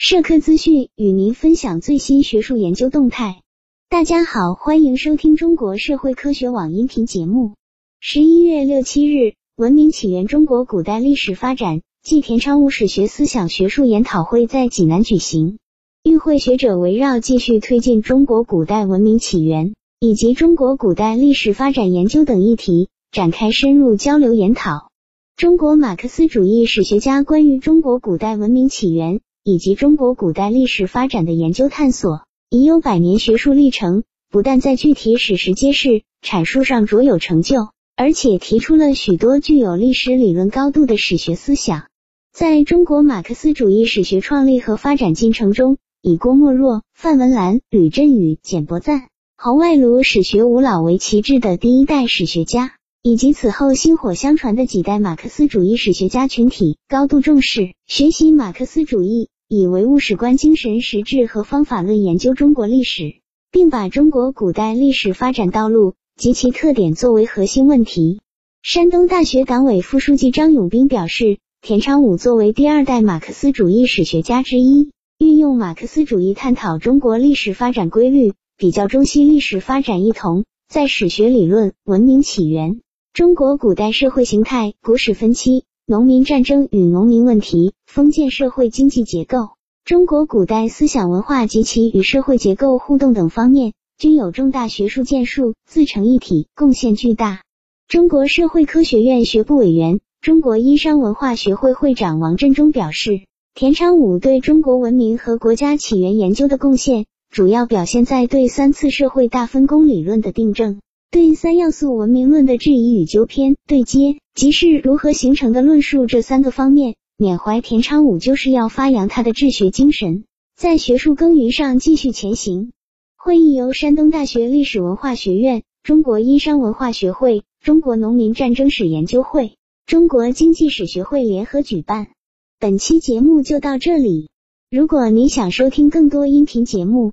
社科资讯与您分享最新学术研究动态。大家好，欢迎收听中国社会科学网音频节目。十一月六七日，文明起源：中国古代历史发展暨田昌武史学思想学术研讨会在济南举行。与会学者围绕继续推进中国古代文明起源以及中国古代历史发展研究等议题展开深入交流研讨。中国马克思主义史学家关于中国古代文明起源。以及中国古代历史发展的研究探索，已有百年学术历程，不但在具体史实揭示、阐述上卓有成就，而且提出了许多具有历史理论高度的史学思想。在中国马克思主义史学创立和发展进程中，以郭沫若、范文澜、吕振宇、简伯赞、侯外庐史学五老为旗帜的第一代史学家，以及此后薪火相传的几代马克思主义史学家群体，高度重视学习马克思主义。以唯物史观精神实质和方法论研究中国历史，并把中国古代历史发展道路及其特点作为核心问题。山东大学党委副书记张永斌表示，田昌武作为第二代马克思主义史学家之一，运用马克思主义探讨中国历史发展规律，比较中西历史发展异同，在史学理论、文明起源、中国古代社会形态、古史分期。农民战争与农民问题、封建社会经济结构、中国古代思想文化及其与社会结构互动等方面，均有重大学术建树，自成一体，贡献巨大。中国社会科学院学部委员、中国殷商文化学会会长王振中表示，田昌武对中国文明和国家起源研究的贡献，主要表现在对三次社会大分工理论的订正。对三要素文明论的质疑与纠偏对接，即是如何形成的论述这三个方面，缅怀田昌武就是要发扬他的治学精神，在学术耕耘上继续前行。会议由山东大学历史文化学院、中国殷商文化学会、中国农民战争史研究会、中国经济史学会联合举办。本期节目就到这里。如果你想收听更多音频节目，